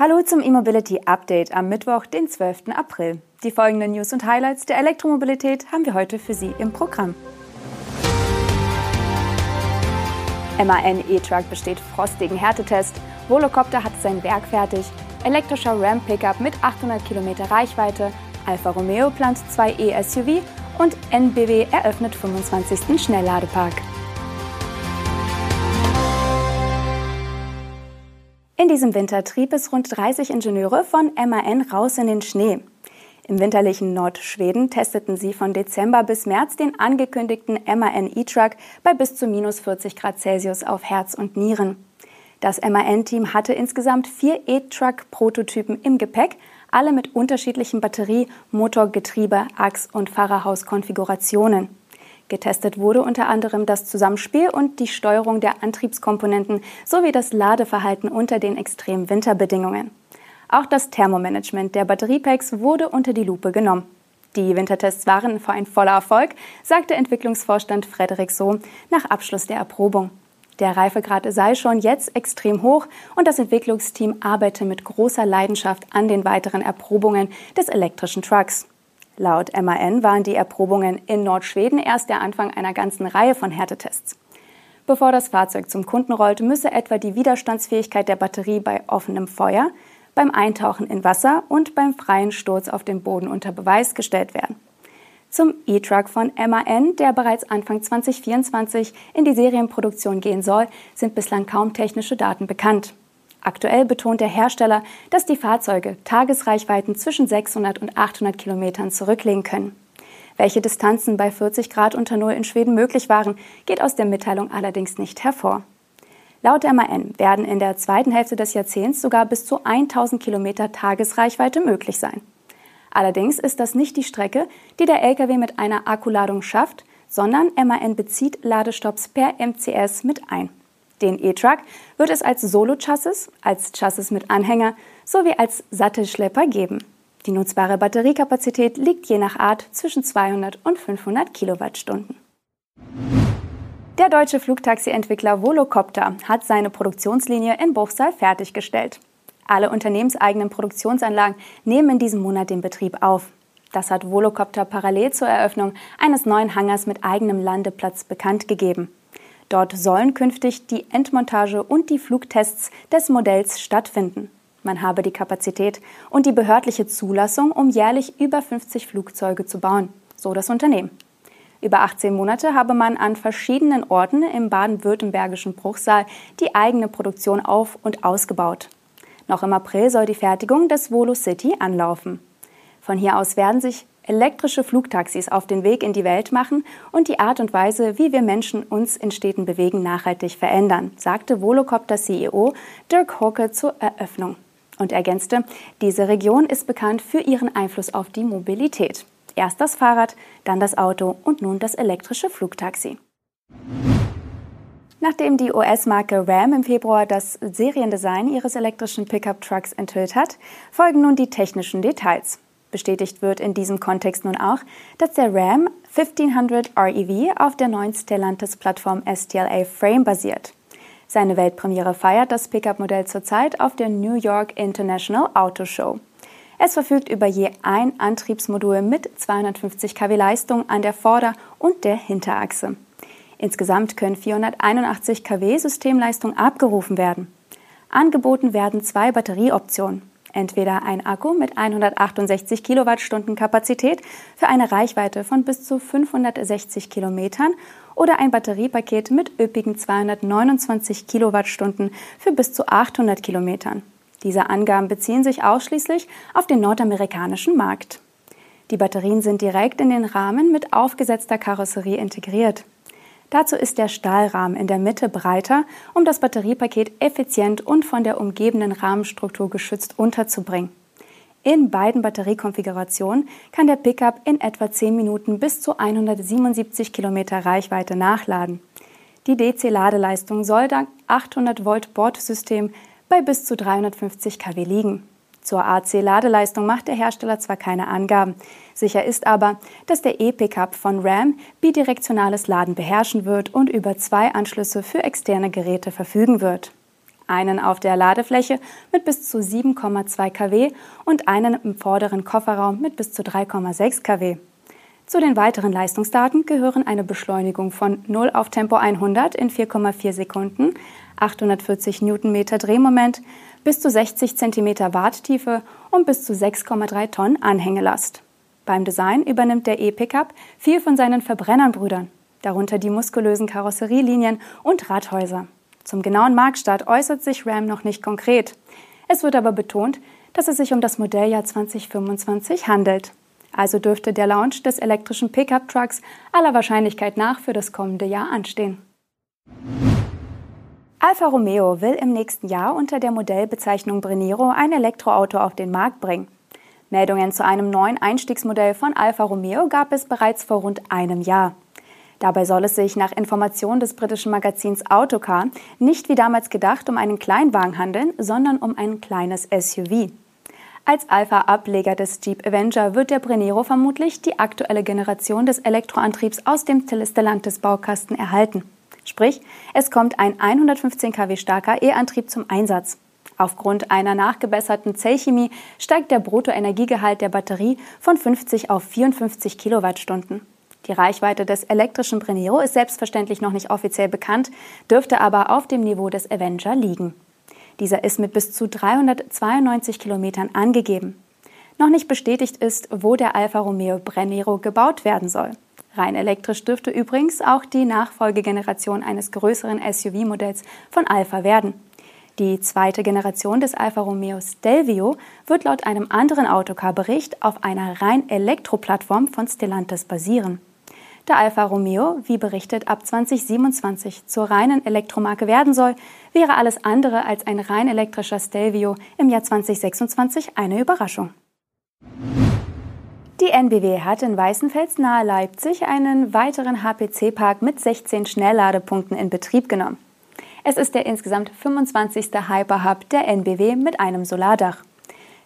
Hallo zum E-Mobility Update am Mittwoch, den 12. April. Die folgenden News und Highlights der Elektromobilität haben wir heute für Sie im Programm. MAN E-Truck besteht frostigen Härtetest, Volocopter hat sein Werk fertig, elektrischer Ram Pickup mit 800 Kilometer Reichweite, Alfa Romeo plant zwei E-SUV und NBW eröffnet 25. Schnellladepark. In diesem Winter trieb es rund 30 Ingenieure von MAN raus in den Schnee. Im winterlichen Nordschweden testeten sie von Dezember bis März den angekündigten MAN E-Truck bei bis zu minus 40 Grad Celsius auf Herz und Nieren. Das MAN-Team hatte insgesamt vier E-Truck-Prototypen im Gepäck, alle mit unterschiedlichen Batterie-, Motor-, Getriebe-, Achs- und Fahrerhauskonfigurationen. Getestet wurde unter anderem das Zusammenspiel und die Steuerung der Antriebskomponenten sowie das Ladeverhalten unter den extremen Winterbedingungen. Auch das Thermomanagement der Batteriepacks wurde unter die Lupe genommen. Die Wintertests waren für ein voller Erfolg, sagte Entwicklungsvorstand Frederik So nach Abschluss der Erprobung. Der Reifegrad sei schon jetzt extrem hoch und das Entwicklungsteam arbeite mit großer Leidenschaft an den weiteren Erprobungen des elektrischen Trucks. Laut MAN waren die Erprobungen in Nordschweden erst der Anfang einer ganzen Reihe von Härtetests. Bevor das Fahrzeug zum Kunden rollt, müsse etwa die Widerstandsfähigkeit der Batterie bei offenem Feuer, beim Eintauchen in Wasser und beim freien Sturz auf den Boden unter Beweis gestellt werden. Zum E-Truck von MAN, der bereits Anfang 2024 in die Serienproduktion gehen soll, sind bislang kaum technische Daten bekannt. Aktuell betont der Hersteller, dass die Fahrzeuge Tagesreichweiten zwischen 600 und 800 Kilometern zurücklegen können. Welche Distanzen bei 40 Grad unter Null in Schweden möglich waren, geht aus der Mitteilung allerdings nicht hervor. Laut MAN werden in der zweiten Hälfte des Jahrzehnts sogar bis zu 1000 Kilometer Tagesreichweite möglich sein. Allerdings ist das nicht die Strecke, die der Lkw mit einer Akkuladung schafft, sondern MAN bezieht Ladestops per MCS mit ein. Den E-Truck wird es als Solo-Chassis, als Chassis mit Anhänger sowie als Sattelschlepper geben. Die nutzbare Batteriekapazität liegt je nach Art zwischen 200 und 500 Kilowattstunden. Der deutsche Flugtaxi-Entwickler Volocopter hat seine Produktionslinie in Bruchsal fertiggestellt. Alle unternehmenseigenen Produktionsanlagen nehmen in diesem Monat den Betrieb auf. Das hat Volocopter parallel zur Eröffnung eines neuen Hangars mit eigenem Landeplatz bekannt gegeben. Dort sollen künftig die Endmontage und die Flugtests des Modells stattfinden. Man habe die Kapazität und die behördliche Zulassung, um jährlich über 50 Flugzeuge zu bauen, so das Unternehmen. Über 18 Monate habe man an verschiedenen Orten im baden-württembergischen Bruchsal die eigene Produktion auf- und ausgebaut. Noch im April soll die Fertigung des Volo City anlaufen. Von hier aus werden sich elektrische Flugtaxis auf den Weg in die Welt machen und die Art und Weise, wie wir Menschen uns in Städten bewegen, nachhaltig verändern, sagte Volocopter-CEO Dirk Hawke zur Eröffnung und ergänzte, diese Region ist bekannt für ihren Einfluss auf die Mobilität. Erst das Fahrrad, dann das Auto und nun das elektrische Flugtaxi. Nachdem die US-Marke Ram im Februar das Seriendesign ihres elektrischen Pickup-Trucks enthüllt hat, folgen nun die technischen Details. Bestätigt wird in diesem Kontext nun auch, dass der Ram 1500 REV auf der neuen Stellantis-Plattform STLA Frame basiert. Seine Weltpremiere feiert das Pickup-Modell zurzeit auf der New York International Auto Show. Es verfügt über je ein Antriebsmodul mit 250 kW Leistung an der Vorder- und der Hinterachse. Insgesamt können 481 kW Systemleistung abgerufen werden. Angeboten werden zwei Batterieoptionen. Entweder ein Akku mit 168 Kilowattstunden Kapazität für eine Reichweite von bis zu 560 Kilometern oder ein Batteriepaket mit üppigen 229 Kilowattstunden für bis zu 800 Kilometern. Diese Angaben beziehen sich ausschließlich auf den nordamerikanischen Markt. Die Batterien sind direkt in den Rahmen mit aufgesetzter Karosserie integriert. Dazu ist der Stahlrahmen in der Mitte breiter, um das Batteriepaket effizient und von der umgebenden Rahmenstruktur geschützt unterzubringen. In beiden Batteriekonfigurationen kann der Pickup in etwa 10 Minuten bis zu 177 Kilometer Reichweite nachladen. Die DC-Ladeleistung soll dank 800 Volt Bordsystem bei bis zu 350 kW liegen. Zur AC-Ladeleistung macht der Hersteller zwar keine Angaben, sicher ist aber, dass der E-Pickup von Ram bidirektionales Laden beherrschen wird und über zwei Anschlüsse für externe Geräte verfügen wird. einen auf der Ladefläche mit bis zu 7,2 kW und einen im vorderen Kofferraum mit bis zu 3,6 kW. Zu den weiteren Leistungsdaten gehören eine Beschleunigung von 0 auf Tempo 100 in 4,4 Sekunden, 840 Newtonmeter Drehmoment, bis zu 60 cm Warttiefe und bis zu 6,3 Tonnen Anhängelast. Beim Design übernimmt der E-Pickup viel von seinen Verbrennernbrüdern, darunter die muskulösen Karosserielinien und Radhäuser. Zum genauen Marktstart äußert sich Ram noch nicht konkret. Es wird aber betont, dass es sich um das Modelljahr 2025 handelt. Also dürfte der Launch des elektrischen Pickup-Trucks aller Wahrscheinlichkeit nach für das kommende Jahr anstehen. Alfa Romeo will im nächsten Jahr unter der Modellbezeichnung Brennero ein Elektroauto auf den Markt bringen. Meldungen zu einem neuen Einstiegsmodell von Alfa Romeo gab es bereits vor rund einem Jahr. Dabei soll es sich nach Informationen des britischen Magazins Autocar nicht wie damals gedacht um einen Kleinwagen handeln, sondern um ein kleines SUV. Als Alpha-Ableger des Jeep Avenger wird der Brennero vermutlich die aktuelle Generation des Elektroantriebs aus dem Stellantis-Baukasten erhalten. Sprich, es kommt ein 115 kW starker E-Antrieb zum Einsatz. Aufgrund einer nachgebesserten Zellchemie steigt der Bruttoenergiegehalt der Batterie von 50 auf 54 Kilowattstunden. Die Reichweite des elektrischen Brennero ist selbstverständlich noch nicht offiziell bekannt, dürfte aber auf dem Niveau des Avenger liegen. Dieser ist mit bis zu 392 Kilometern angegeben. Noch nicht bestätigt ist, wo der Alfa Romeo Brennero gebaut werden soll. Rein elektrisch dürfte übrigens auch die Nachfolgegeneration eines größeren SUV-Modells von Alfa werden. Die zweite Generation des Alfa Romeo Stelvio wird laut einem anderen Autocar-Bericht auf einer rein Elektroplattform von Stellantis basieren der Alfa Romeo, wie berichtet, ab 2027 zur reinen Elektromarke werden soll, wäre alles andere als ein rein elektrischer Stelvio im Jahr 2026 eine Überraschung. Die NBW hat in Weißenfels nahe Leipzig einen weiteren HPC-Park mit 16 Schnellladepunkten in Betrieb genommen. Es ist der insgesamt 25. Hyperhub der NBW mit einem Solardach.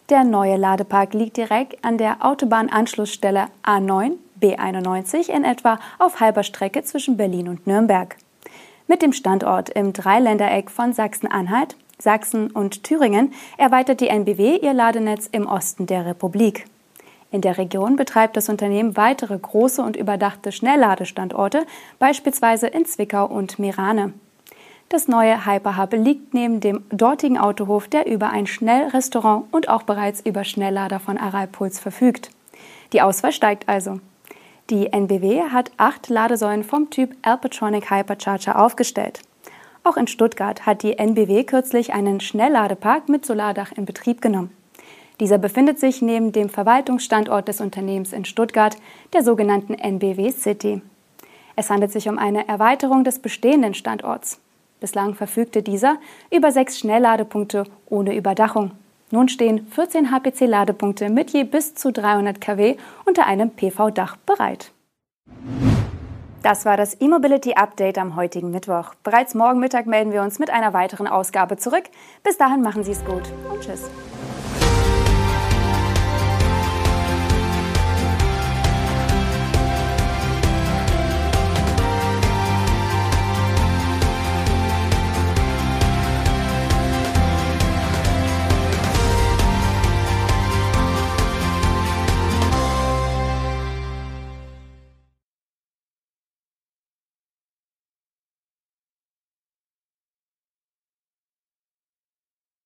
Der neue Ladepark liegt direkt an der Autobahnanschlussstelle A9 B91 in etwa auf halber Strecke zwischen Berlin und Nürnberg. Mit dem Standort im Dreiländereck von Sachsen-Anhalt, Sachsen und Thüringen erweitert die NBW ihr Ladenetz im Osten der Republik. In der Region betreibt das Unternehmen weitere große und überdachte Schnellladestandorte, beispielsweise in Zwickau und Mirane. Das neue Hyperhub liegt neben dem dortigen Autohof, der über ein Schnellrestaurant und auch bereits über Schnelllader von Aralpuls verfügt. Die Auswahl steigt also. Die NBW hat acht Ladesäulen vom Typ Alpatronic Hypercharger aufgestellt. Auch in Stuttgart hat die NBW kürzlich einen Schnellladepark mit Solardach in Betrieb genommen. Dieser befindet sich neben dem Verwaltungsstandort des Unternehmens in Stuttgart, der sogenannten NBW City. Es handelt sich um eine Erweiterung des bestehenden Standorts. Bislang verfügte dieser über sechs Schnellladepunkte ohne Überdachung. Nun stehen 14 HPC-Ladepunkte mit je bis zu 300 kW unter einem PV-Dach bereit. Das war das E-Mobility Update am heutigen Mittwoch. Bereits morgen Mittag melden wir uns mit einer weiteren Ausgabe zurück. Bis dahin machen Sie es gut und tschüss.